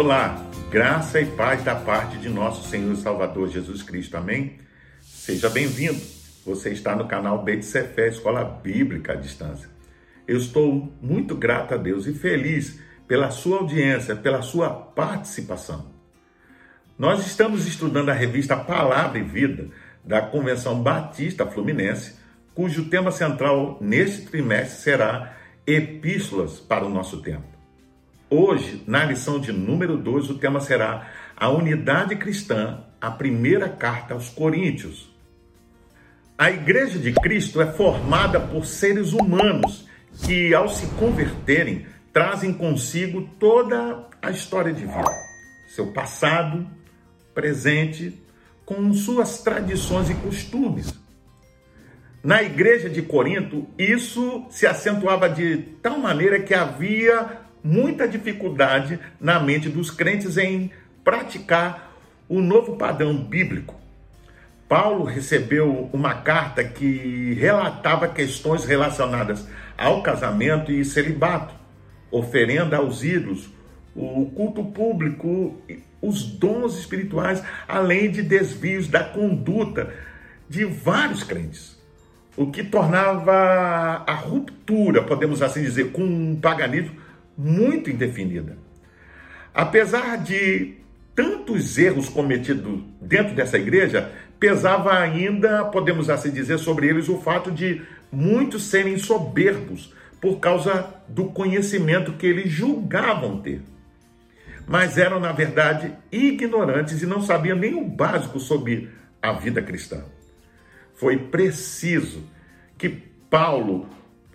Olá, graça e paz da parte de nosso Senhor e Salvador Jesus Cristo. Amém? Seja bem-vindo. Você está no canal Beit Sefer, Escola Bíblica à Distância. Eu estou muito grato a Deus e feliz pela sua audiência, pela sua participação. Nós estamos estudando a revista Palavra e Vida da Convenção Batista Fluminense, cujo tema central neste trimestre será Epístolas para o nosso tempo. Hoje, na lição de número 2, o tema será a unidade cristã, a primeira carta aos Coríntios. A Igreja de Cristo é formada por seres humanos que, ao se converterem, trazem consigo toda a história de vida, seu passado, presente, com suas tradições e costumes. Na igreja de Corinto, isso se acentuava de tal maneira que havia muita dificuldade na mente dos crentes em praticar o novo padrão bíblico. Paulo recebeu uma carta que relatava questões relacionadas ao casamento e celibato, oferenda aos ídolos, o culto público, os dons espirituais, além de desvios da conduta de vários crentes. O que tornava a ruptura, podemos assim dizer, com o paganismo muito indefinida. Apesar de tantos erros cometidos dentro dessa igreja, pesava ainda, podemos assim dizer, sobre eles o fato de muitos serem soberbos por causa do conhecimento que eles julgavam ter. Mas eram, na verdade, ignorantes e não sabiam nem o básico sobre a vida cristã. Foi preciso que Paulo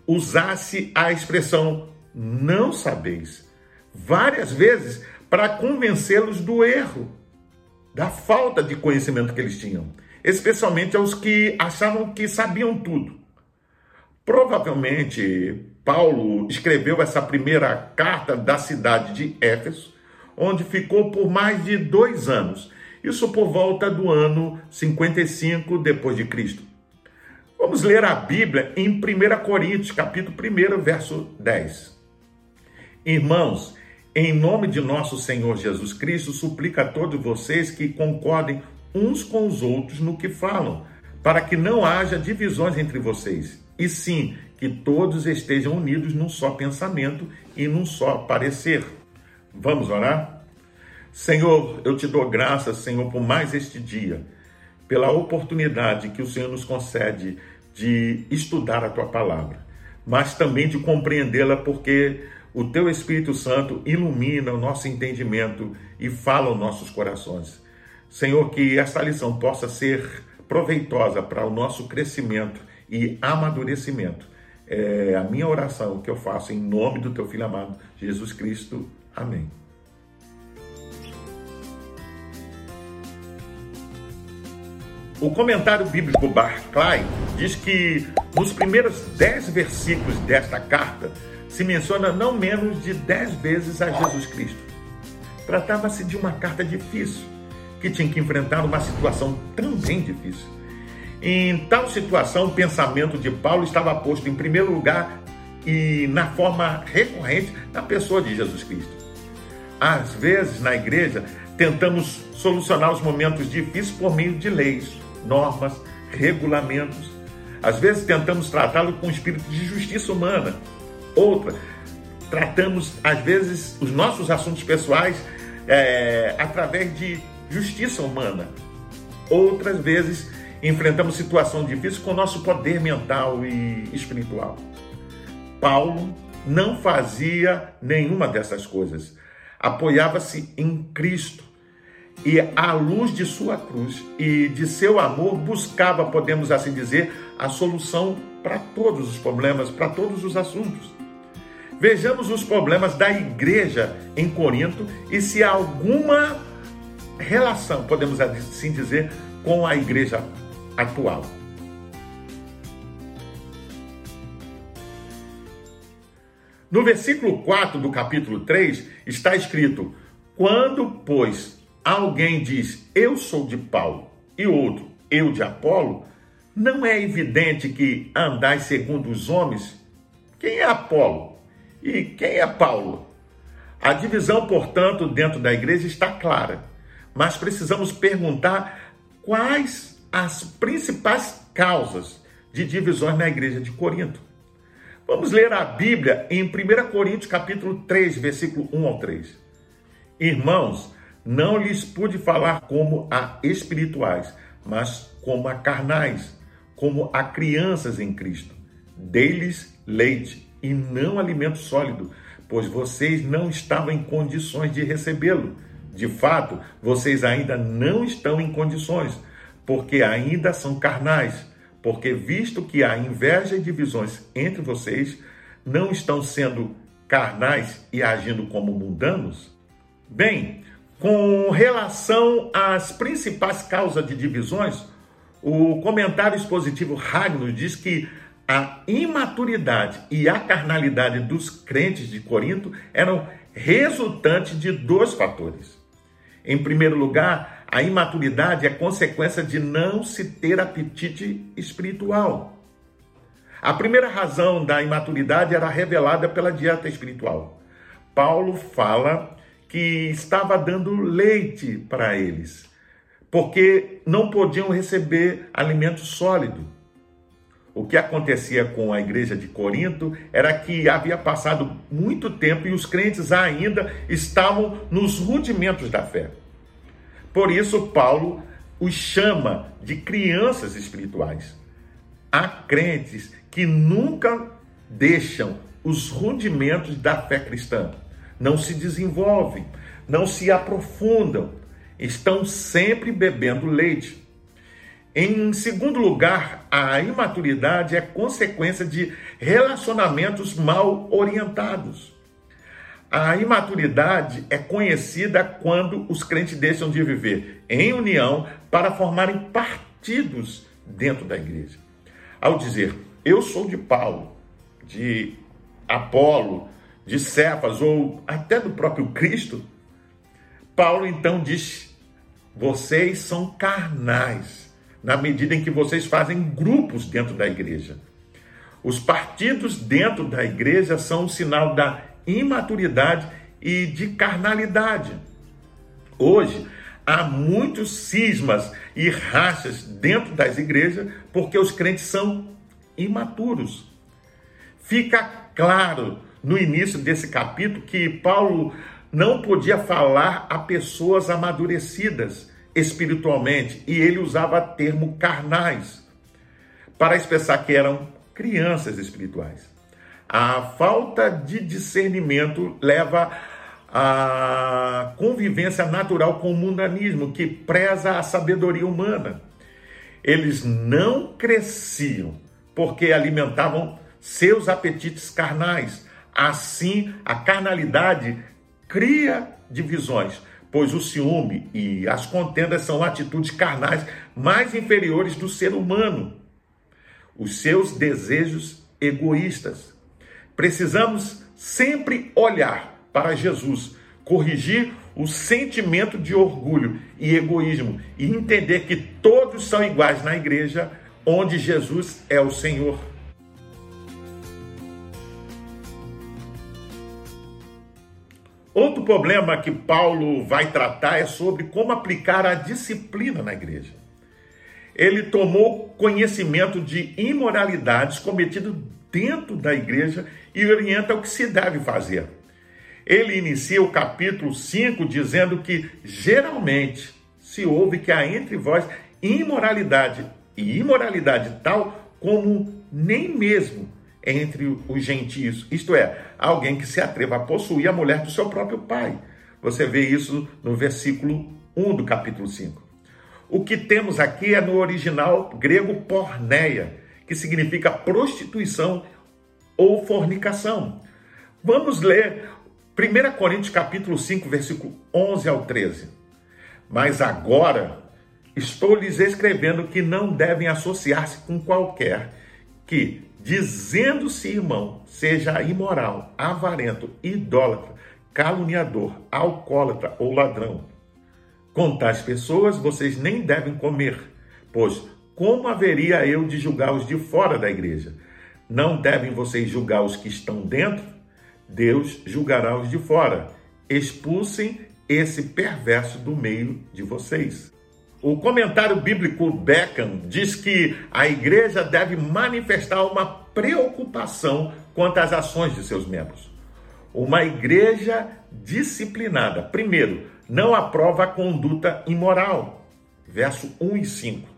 usasse a expressão não sabeis. Várias vezes para convencê-los do erro, da falta de conhecimento que eles tinham, especialmente aos que achavam que sabiam tudo. Provavelmente Paulo escreveu essa primeira carta da cidade de Éfeso, onde ficou por mais de dois anos, isso por volta do ano 55 depois de Cristo. Vamos ler a Bíblia em 1 Coríntios, capítulo 1, verso 10. Irmãos, em nome de nosso Senhor Jesus Cristo, suplica a todos vocês que concordem uns com os outros no que falam, para que não haja divisões entre vocês, e sim que todos estejam unidos num só pensamento e num só parecer. Vamos orar? Senhor, eu te dou graças, Senhor, por mais este dia, pela oportunidade que o Senhor nos concede de estudar a tua palavra, mas também de compreendê-la, porque o teu Espírito Santo ilumina o nosso entendimento e fala aos nossos corações. Senhor, que esta lição possa ser proveitosa para o nosso crescimento e amadurecimento. É a minha oração que eu faço em nome do teu filho amado, Jesus Cristo. Amém. O comentário bíblico Barclay diz que nos primeiros dez versículos desta carta, se menciona não menos de dez vezes a Jesus Cristo. Tratava-se de uma carta difícil, que tinha que enfrentar uma situação também difícil. Em tal situação, o pensamento de Paulo estava posto em primeiro lugar e na forma recorrente na pessoa de Jesus Cristo. Às vezes, na igreja, tentamos solucionar os momentos difíceis por meio de leis, normas, regulamentos. Às vezes, tentamos tratá-lo com espírito de justiça humana, Outra, tratamos, às vezes, os nossos assuntos pessoais é, através de justiça humana. Outras vezes, enfrentamos situações difíceis com o nosso poder mental e espiritual. Paulo não fazia nenhuma dessas coisas. Apoiava-se em Cristo e, à luz de sua cruz e de seu amor, buscava, podemos assim dizer, a solução para todos os problemas, para todos os assuntos. Vejamos os problemas da igreja em Corinto e se há alguma relação, podemos assim dizer, com a igreja atual. No versículo 4 do capítulo 3 está escrito: Quando, pois, alguém diz eu sou de Paulo e outro eu de Apolo, não é evidente que andais segundo os homens? Quem é Apolo? E quem é Paulo? A divisão, portanto, dentro da igreja está clara, mas precisamos perguntar quais as principais causas de divisões na igreja de Corinto. Vamos ler a Bíblia em 1 Coríntios capítulo 3, versículo 1 ao 3. Irmãos, não lhes pude falar como a espirituais, mas como a carnais, como a crianças em Cristo. Dei-lhes leite e não alimento sólido, pois vocês não estavam em condições de recebê-lo. De fato, vocês ainda não estão em condições, porque ainda são carnais. Porque, visto que há inveja e divisões entre vocês, não estão sendo carnais e agindo como mundanos? Bem, com relação às principais causas de divisões, o comentário expositivo Ragno diz que a imaturidade e a carnalidade dos crentes de Corinto eram resultantes de dois fatores. Em primeiro lugar, a imaturidade é consequência de não se ter apetite espiritual. A primeira razão da imaturidade era revelada pela dieta espiritual. Paulo fala que estava dando leite para eles, porque não podiam receber alimento sólido. O que acontecia com a igreja de Corinto era que havia passado muito tempo e os crentes ainda estavam nos rudimentos da fé. Por isso, Paulo os chama de crianças espirituais. Há crentes que nunca deixam os rudimentos da fé cristã, não se desenvolvem, não se aprofundam, estão sempre bebendo leite. Em segundo lugar, a imaturidade é consequência de relacionamentos mal orientados. A imaturidade é conhecida quando os crentes deixam de viver em união para formarem partidos dentro da igreja. Ao dizer, eu sou de Paulo, de Apolo, de Cefas ou até do próprio Cristo, Paulo então diz: vocês são carnais na medida em que vocês fazem grupos dentro da igreja. Os partidos dentro da igreja são um sinal da imaturidade e de carnalidade. Hoje, há muitos cismas e rachas dentro das igrejas porque os crentes são imaturos. Fica claro no início desse capítulo que Paulo não podia falar a pessoas amadurecidas espiritualmente, e ele usava termo carnais para expressar que eram crianças espirituais. A falta de discernimento leva à convivência natural com o mundanismo, que preza a sabedoria humana. Eles não cresciam porque alimentavam seus apetites carnais. Assim, a carnalidade cria divisões, pois o ciúme e as contendas são atitudes carnais mais inferiores do ser humano, os seus desejos egoístas. Precisamos sempre olhar para Jesus, corrigir o sentimento de orgulho e egoísmo e entender que todos são iguais na igreja onde Jesus é o Senhor. Outro problema que Paulo vai tratar é sobre como aplicar a disciplina na igreja. Ele tomou conhecimento de imoralidades cometidas dentro da igreja e orienta o que se deve fazer. Ele inicia o capítulo 5 dizendo que geralmente se ouve que há entre vós imoralidade, e imoralidade tal como nem mesmo entre os gentios, isto é, alguém que se atreva a possuir a mulher do seu próprio pai. Você vê isso no versículo 1 do capítulo 5. O que temos aqui é no original grego porneia, que significa prostituição ou fornicação. Vamos ler 1 Coríntios capítulo 5, versículo 11 ao 13. Mas agora estou lhes escrevendo que não devem associar-se com qualquer que, dizendo-se irmão, seja imoral, avarento, idólatra, caluniador, alcoólatra ou ladrão. Com tais pessoas vocês nem devem comer, pois como haveria eu de julgar os de fora da igreja? Não devem vocês julgar os que estão dentro? Deus julgará os de fora. expulsem esse perverso do meio de vocês. O comentário bíblico Beckham diz que a igreja deve manifestar uma preocupação quanto às ações de seus membros. Uma igreja disciplinada, primeiro, não aprova a conduta imoral, verso 1 e 5.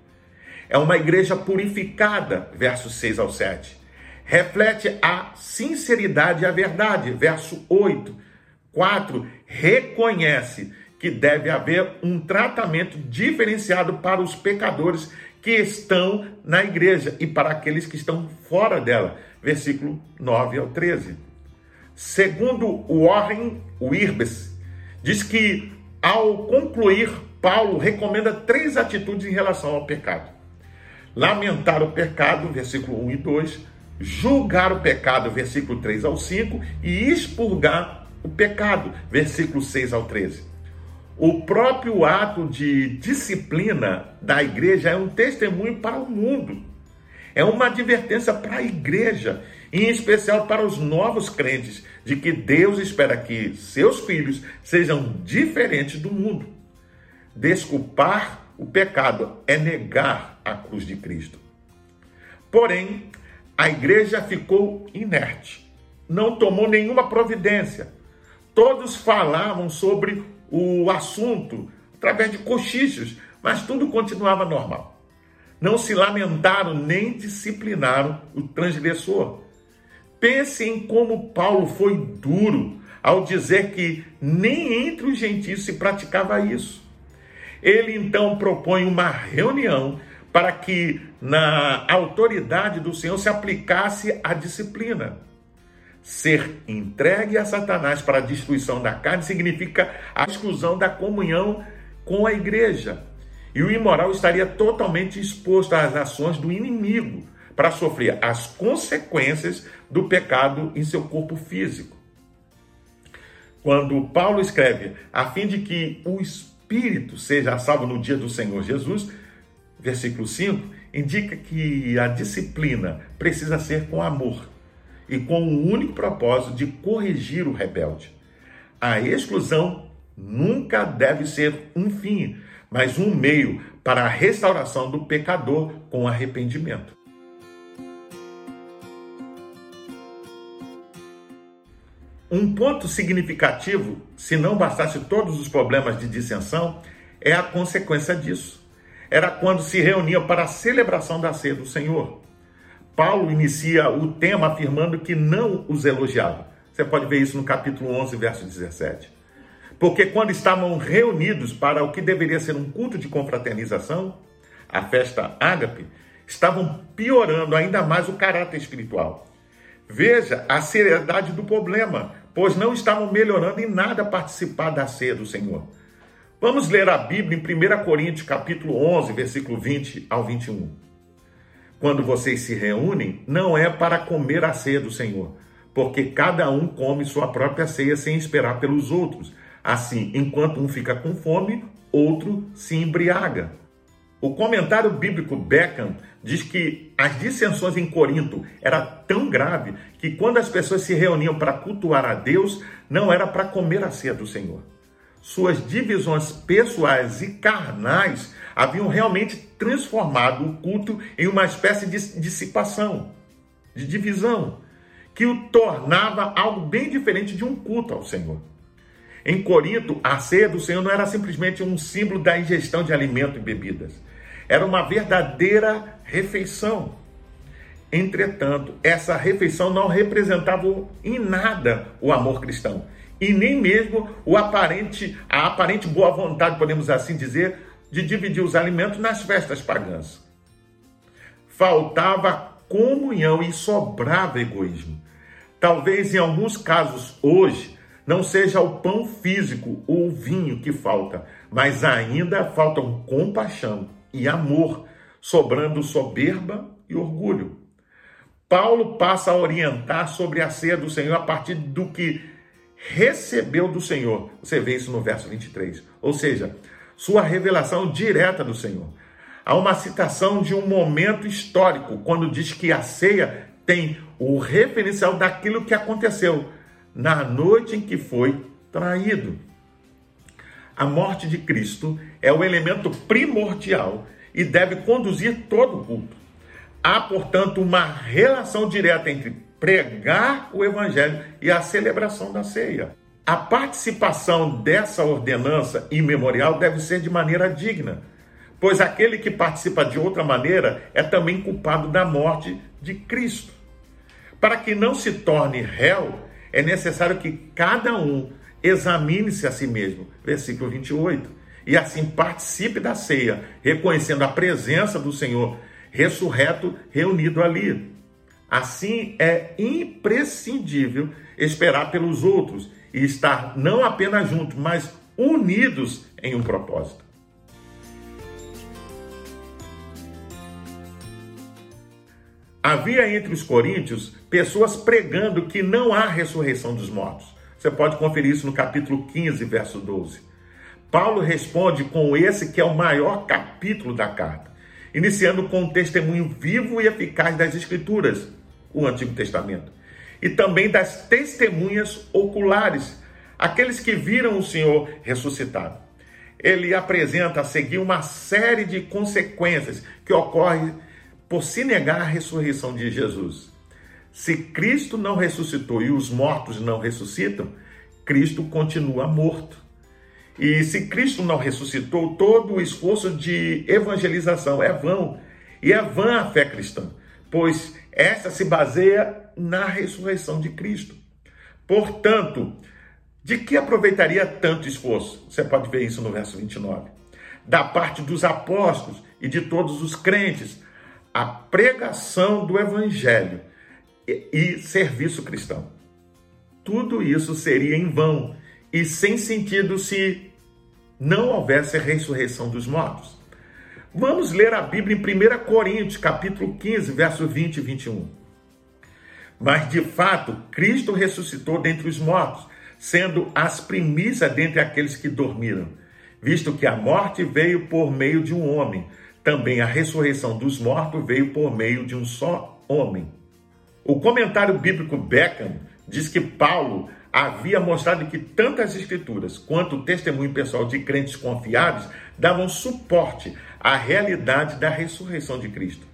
É uma igreja purificada, versos 6 ao 7. Reflete a sinceridade e a verdade, verso 8. 4. Reconhece que deve haver um tratamento diferenciado para os pecadores que estão na igreja e para aqueles que estão fora dela. Versículo 9 ao 13. Segundo Warren Wirbes, diz que ao concluir, Paulo recomenda três atitudes em relação ao pecado: lamentar o pecado, versículo 1 e 2, julgar o pecado, versículo 3 ao 5, e expurgar o pecado, versículo 6 ao 13. O próprio ato de disciplina da igreja é um testemunho para o mundo. É uma advertência para a igreja, em especial para os novos crentes, de que Deus espera que seus filhos sejam diferentes do mundo. Desculpar o pecado é negar a cruz de Cristo. Porém, a igreja ficou inerte, não tomou nenhuma providência. Todos falavam sobre o assunto através de cochichos, mas tudo continuava normal. Não se lamentaram nem disciplinaram o transgressor. Pense em como Paulo foi duro ao dizer que nem entre os gentios se praticava isso. Ele então propõe uma reunião para que na autoridade do Senhor se aplicasse a disciplina. Ser entregue a Satanás para a destruição da carne significa a exclusão da comunhão com a igreja. E o imoral estaria totalmente exposto às ações do inimigo para sofrer as consequências do pecado em seu corpo físico. Quando Paulo escreve, a fim de que o espírito seja salvo no dia do Senhor Jesus, versículo 5, indica que a disciplina precisa ser com amor e com o único propósito de corrigir o rebelde. A exclusão nunca deve ser um fim, mas um meio para a restauração do pecador com arrependimento. Um ponto significativo, se não bastasse todos os problemas de dissensão, é a consequência disso. Era quando se reuniam para a celebração da ceia do Senhor. Paulo inicia o tema afirmando que não os elogiava. Você pode ver isso no capítulo 11, verso 17. Porque quando estavam reunidos para o que deveria ser um culto de confraternização, a festa ágape, estavam piorando ainda mais o caráter espiritual. Veja a seriedade do problema, pois não estavam melhorando em nada participar da ceia do Senhor. Vamos ler a Bíblia em 1 Coríntios capítulo 11, versículo 20 ao 21 quando vocês se reúnem, não é para comer a ceia do Senhor, porque cada um come sua própria ceia sem esperar pelos outros. Assim, enquanto um fica com fome, outro se embriaga. O comentário bíblico Beckham diz que as dissensões em Corinto era tão grave que quando as pessoas se reuniam para cultuar a Deus, não era para comer a ceia do Senhor. Suas divisões pessoais e carnais haviam realmente transformado o culto em uma espécie de dissipação, de divisão, que o tornava algo bem diferente de um culto ao Senhor. Em Corinto, a ceia do Senhor não era simplesmente um símbolo da ingestão de alimento e bebidas, era uma verdadeira refeição. Entretanto, essa refeição não representava em nada o amor cristão e nem mesmo o aparente, a aparente boa vontade, podemos assim dizer, de dividir os alimentos nas festas pagãs. Faltava comunhão e sobrava egoísmo. Talvez em alguns casos hoje não seja o pão físico ou o vinho que falta, mas ainda faltam compaixão e amor, sobrando soberba e orgulho. Paulo passa a orientar sobre a ceia do Senhor a partir do que recebeu do Senhor. Você vê isso no verso 23. Ou seja, sua revelação direta do Senhor. Há uma citação de um momento histórico, quando diz que a ceia tem o referencial daquilo que aconteceu na noite em que foi traído. A morte de Cristo é o elemento primordial e deve conduzir todo o culto. Há, portanto, uma relação direta entre pregar o evangelho e a celebração da ceia. A participação dessa ordenança imemorial deve ser de maneira digna, pois aquele que participa de outra maneira é também culpado da morte de Cristo. Para que não se torne réu, é necessário que cada um examine-se a si mesmo. Versículo 28. E assim participe da ceia, reconhecendo a presença do Senhor ressurreto reunido ali. Assim é imprescindível esperar pelos outros e estar não apenas juntos, mas unidos em um propósito. Havia entre os coríntios pessoas pregando que não há ressurreição dos mortos. Você pode conferir isso no capítulo 15, verso 12. Paulo responde com esse que é o maior capítulo da carta, iniciando com um testemunho vivo e eficaz das Escrituras, o Antigo Testamento, e também das testemunhas oculares, aqueles que viram o Senhor ressuscitado. Ele apresenta a seguir uma série de consequências que ocorrem por se negar a ressurreição de Jesus. Se Cristo não ressuscitou e os mortos não ressuscitam, Cristo continua morto. E se Cristo não ressuscitou, todo o esforço de evangelização é vão. E é vã a fé cristã, pois essa se baseia na ressurreição de Cristo. Portanto, de que aproveitaria tanto esforço? Você pode ver isso no verso 29. Da parte dos apóstolos e de todos os crentes, a pregação do evangelho e, serviço cristão. Tudo isso seria em vão e sem sentido se não houvesse a ressurreição dos mortos. Vamos ler a Bíblia em 1 Coríntios, capítulo 15, verso 20 e 21. Mas de fato, Cristo ressuscitou dentre os mortos, sendo as primícias dentre aqueles que dormiram, visto que a morte veio por meio de um homem, também a ressurreição dos mortos veio por meio de um só homem. O comentário bíblico Beckham diz que Paulo havia mostrado que tanto as escrituras quanto o testemunho pessoal de crentes confiados davam suporte à realidade da ressurreição de Cristo.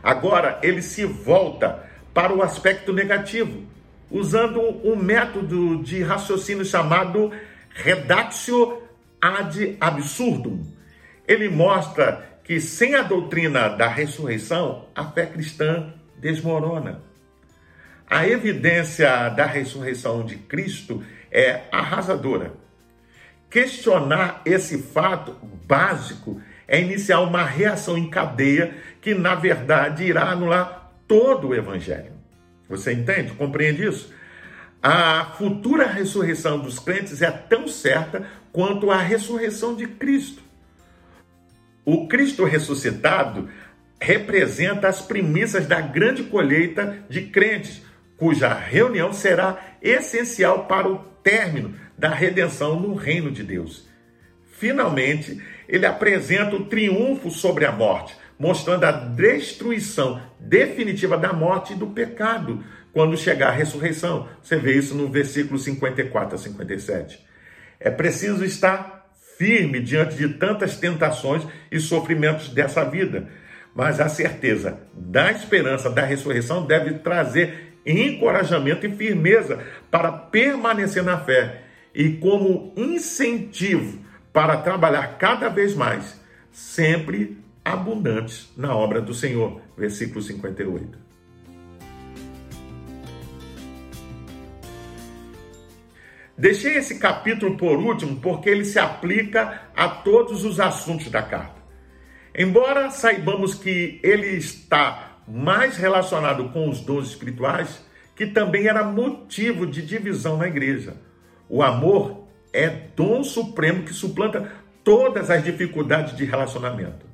Agora ele se volta para o aspecto negativo, usando um método de raciocínio chamado redatio ad absurdum. Ele mostra que sem a doutrina da ressurreição, a fé cristã desmorona. A evidência da ressurreição de Cristo é arrasadora. Questionar esse fato básico é iniciar uma reação em cadeia que, na verdade, irá anular todo o evangelho. Você entende? Compreende isso? A futura ressurreição dos crentes é tão certa quanto a ressurreição de Cristo. O Cristo ressuscitado representa as premissas da grande colheita de crentes cuja reunião será essencial para o término da redenção no reino de Deus. Finalmente, ele apresenta o triunfo sobre a morte, mostrando a destruição definitiva da morte e do pecado quando chegar a ressurreição. Você vê isso no versículo 54 a 57. É preciso estar firme diante de tantas tentações e sofrimentos dessa vida, mas a certeza da esperança da ressurreição deve trazer encorajamento e firmeza para permanecer na fé e como incentivo para trabalhar cada vez mais, sempre abundantes na obra do Senhor. Versículo 58. Deixei esse capítulo por último porque ele se aplica a todos os assuntos da carta. Embora saibamos que ele está mais relacionado com os dons espirituais, que também era motivo de divisão na igreja. O amor é dom supremo que suplanta todas as dificuldades de relacionamento.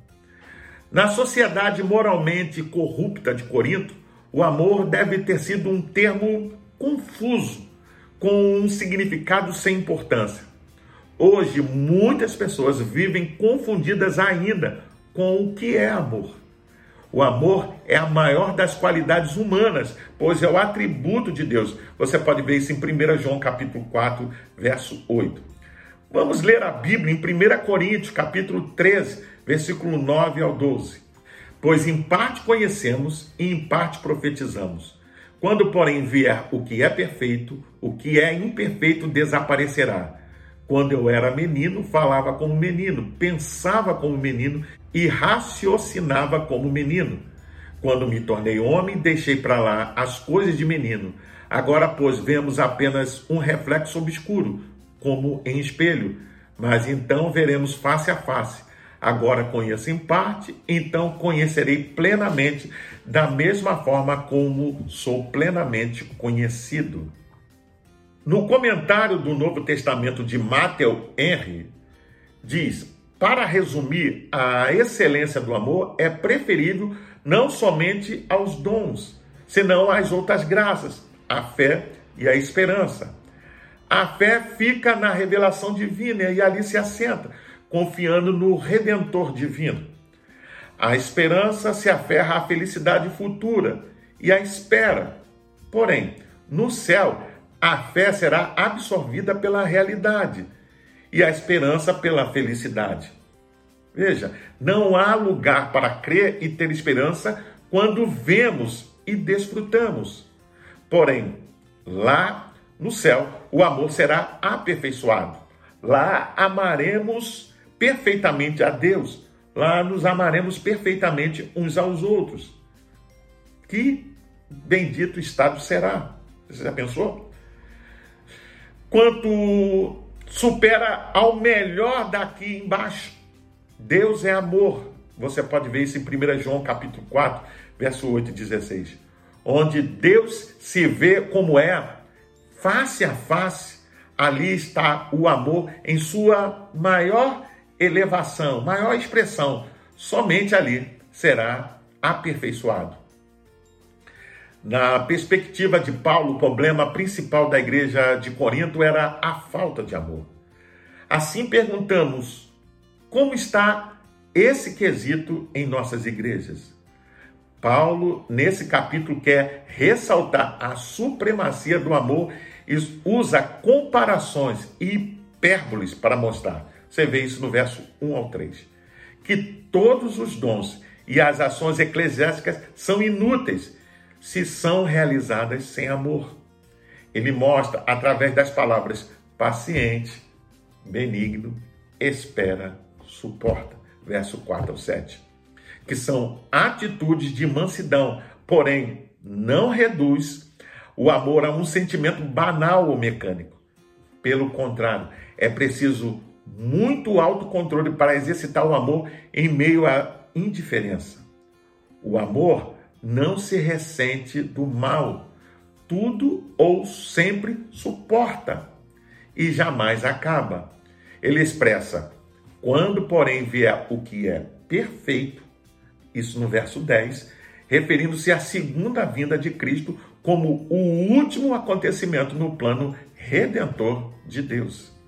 Na sociedade moralmente corrupta de Corinto, o amor deve ter sido um termo confuso, com um significado sem importância. Hoje, muitas pessoas vivem confundidas ainda com o que é amor. O amor é a maior das qualidades humanas, pois é o atributo de Deus. Você pode ver isso em 1 João capítulo 4, verso 8. Vamos ler a Bíblia em 1 Coríntios, capítulo 13, versículo 9 ao 12. Pois em parte conhecemos e em parte profetizamos. Quando, porém, vier o que é perfeito, o que é imperfeito desaparecerá. Quando eu era menino, falava como menino, pensava como menino e raciocinava como menino. Quando me tornei homem, deixei para lá as coisas de menino. Agora, pois, vemos apenas um reflexo obscuro, como em espelho. Mas então veremos face a face. Agora conheço em parte, então conhecerei plenamente, da mesma forma como sou plenamente conhecido. No comentário do Novo Testamento de Matthew Henry, diz: para resumir, a excelência do amor é preferível não somente aos dons, senão às outras graças, a fé e a esperança. A fé fica na revelação divina e ali se assenta confiando no Redentor divino. A esperança se aferra à felicidade futura e à espera. Porém, no céu, a fé será absorvida pela realidade e a esperança pela felicidade. Veja, não há lugar para crer e ter esperança quando vemos e desfrutamos. Porém, lá no céu, o amor será aperfeiçoado. Lá amaremos perfeitamente a Deus, lá nos amaremos perfeitamente uns aos outros. Que bendito estado será? Você já pensou? Quanto supera ao melhor daqui embaixo. Deus é amor. Você pode ver isso em 1 João capítulo 4, verso 8 e 16. Onde Deus se vê como é, face a face, ali está o amor em sua maior elevação, maior expressão, somente ali será aperfeiçoado. Na perspectiva de Paulo, o problema principal da igreja de Corinto era a falta de amor. Assim perguntamos: como está esse quesito em nossas igrejas? Paulo, nesse capítulo, quer ressaltar a supremacia do amor e usa comparações e hipérboles para mostrar você vê isso no verso 1 ao 3. Que todos os dons e as ações eclesiásticas são inúteis se são realizadas sem amor. Ele mostra através das palavras paciente, benigno, espera, suporta. Verso 4 ao 7. Que são atitudes de mansidão, porém não reduz o amor a um sentimento banal ou mecânico. Pelo contrário, é preciso muito autocontrole para exercitar o amor em meio à indiferença. O amor não se ressente do mal, tudo ou sempre suporta e jamais acaba. Ele expressa: quando, porém, vier o que é perfeito, isso no verso 10, referindo-se à segunda vinda de Cristo como o último acontecimento no plano redentor de Deus.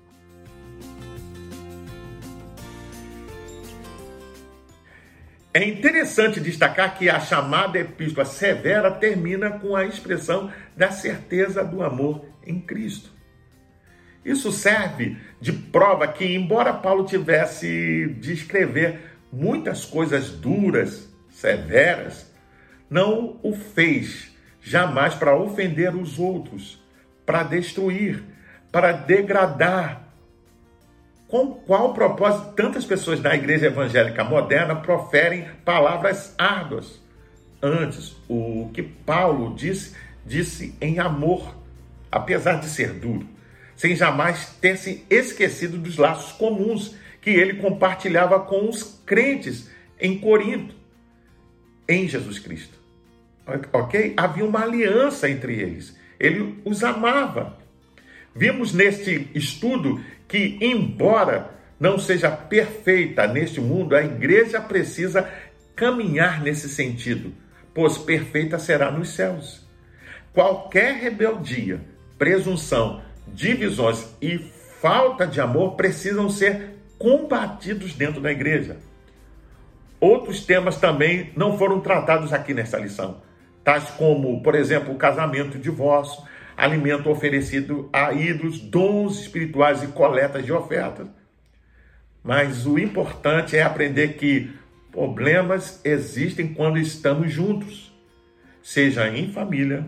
É interessante destacar que a chamada epístola severa termina com a expressão da certeza do amor em Cristo. Isso serve de prova que, embora Paulo tivesse de escrever muitas coisas duras, severas, não o fez jamais para ofender os outros, para destruir, para degradar com qual propósito tantas pessoas da igreja evangélica moderna proferem palavras árduas? Antes, o que Paulo disse, disse em amor, apesar de ser duro, sem jamais ter se esquecido dos laços comuns que ele compartilhava com os crentes em Corinto, em Jesus Cristo. Ok? Havia uma aliança entre eles. Ele os amava. Vimos neste estudo que, embora não seja perfeita neste mundo, a igreja precisa caminhar nesse sentido, pois perfeita será nos céus. Qualquer rebeldia, presunção, divisões e falta de amor precisam ser combatidos dentro da igreja. Outros temas também não foram tratados aqui nessa lição, tais como, por exemplo, o casamento, o divórcio, alimento oferecido a ídolos, dons espirituais e coletas de ofertas. Mas o importante é aprender que problemas existem quando estamos juntos, seja em família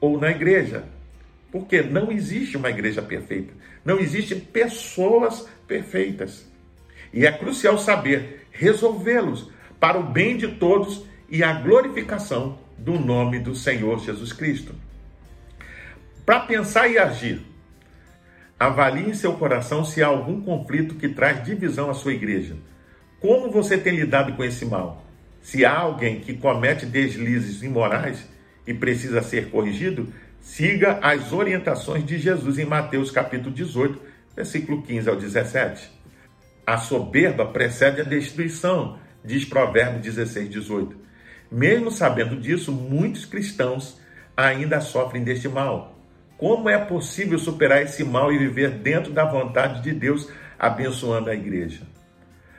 ou na igreja. Porque não existe uma igreja perfeita, não existem pessoas perfeitas. E é crucial saber resolvê-los para o bem de todos e a glorificação do nome do Senhor Jesus Cristo. Para pensar e agir, avalie em seu coração se há algum conflito que traz divisão à sua igreja. Como você tem lidado com esse mal? Se há alguém que comete deslizes imorais e precisa ser corrigido, siga as orientações de Jesus em Mateus capítulo 18, versículo 15 ao 17. A soberba precede a destruição, diz Provérbios 16, 18. Mesmo sabendo disso, muitos cristãos ainda sofrem deste mal. Como é possível superar esse mal e viver dentro da vontade de Deus, abençoando a igreja?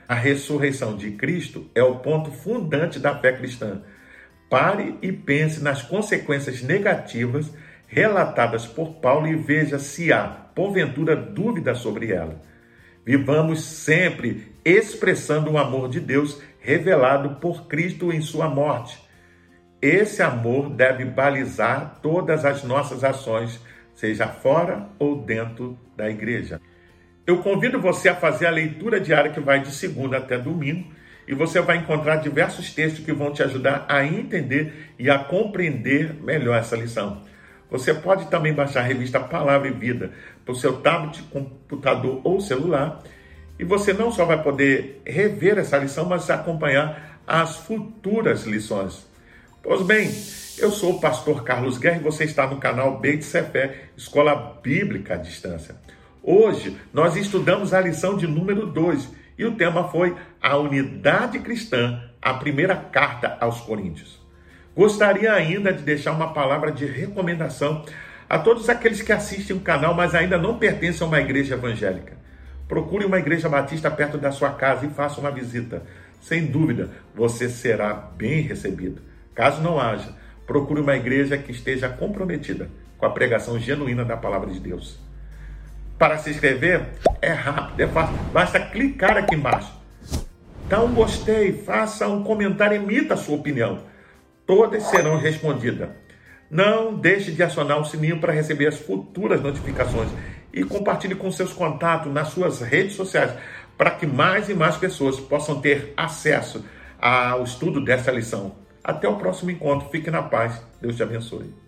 A ressurreição de Cristo é o ponto fundante da fé cristã. Pare e pense nas consequências negativas relatadas por Paulo e veja se há, porventura, dúvida sobre ela. Vivamos sempre expressando o amor de Deus revelado por Cristo em sua morte. Esse amor deve balizar todas as nossas ações, seja fora ou dentro da igreja. Eu convido você a fazer a leitura diária que vai de segunda até domingo e você vai encontrar diversos textos que vão te ajudar a entender e a compreender melhor essa lição. Você pode também baixar a revista Palavra e Vida para o seu tablet, computador ou celular. E você não só vai poder rever essa lição, mas acompanhar as futuras lições. Pois bem, eu sou o pastor Carlos Guerra e você está no canal Beit Sefer, Escola Bíblica à Distância. Hoje nós estudamos a lição de número 2 e o tema foi a unidade cristã, a primeira carta aos Coríntios. Gostaria ainda de deixar uma palavra de recomendação a todos aqueles que assistem o canal, mas ainda não pertencem a uma igreja evangélica. Procure uma igreja batista perto da sua casa e faça uma visita. Sem dúvida, você será bem recebido. Caso não haja, procure uma igreja que esteja comprometida com a pregação genuína da palavra de Deus. Para se inscrever, é rápido, é fácil. Basta clicar aqui embaixo. Dá um gostei, faça um comentário, emita a sua opinião todas serão respondidas. Não deixe de acionar o sininho para receber as futuras notificações e compartilhe com seus contatos nas suas redes sociais para que mais e mais pessoas possam ter acesso ao estudo dessa lição. Até o próximo encontro. Fique na paz. Deus te abençoe.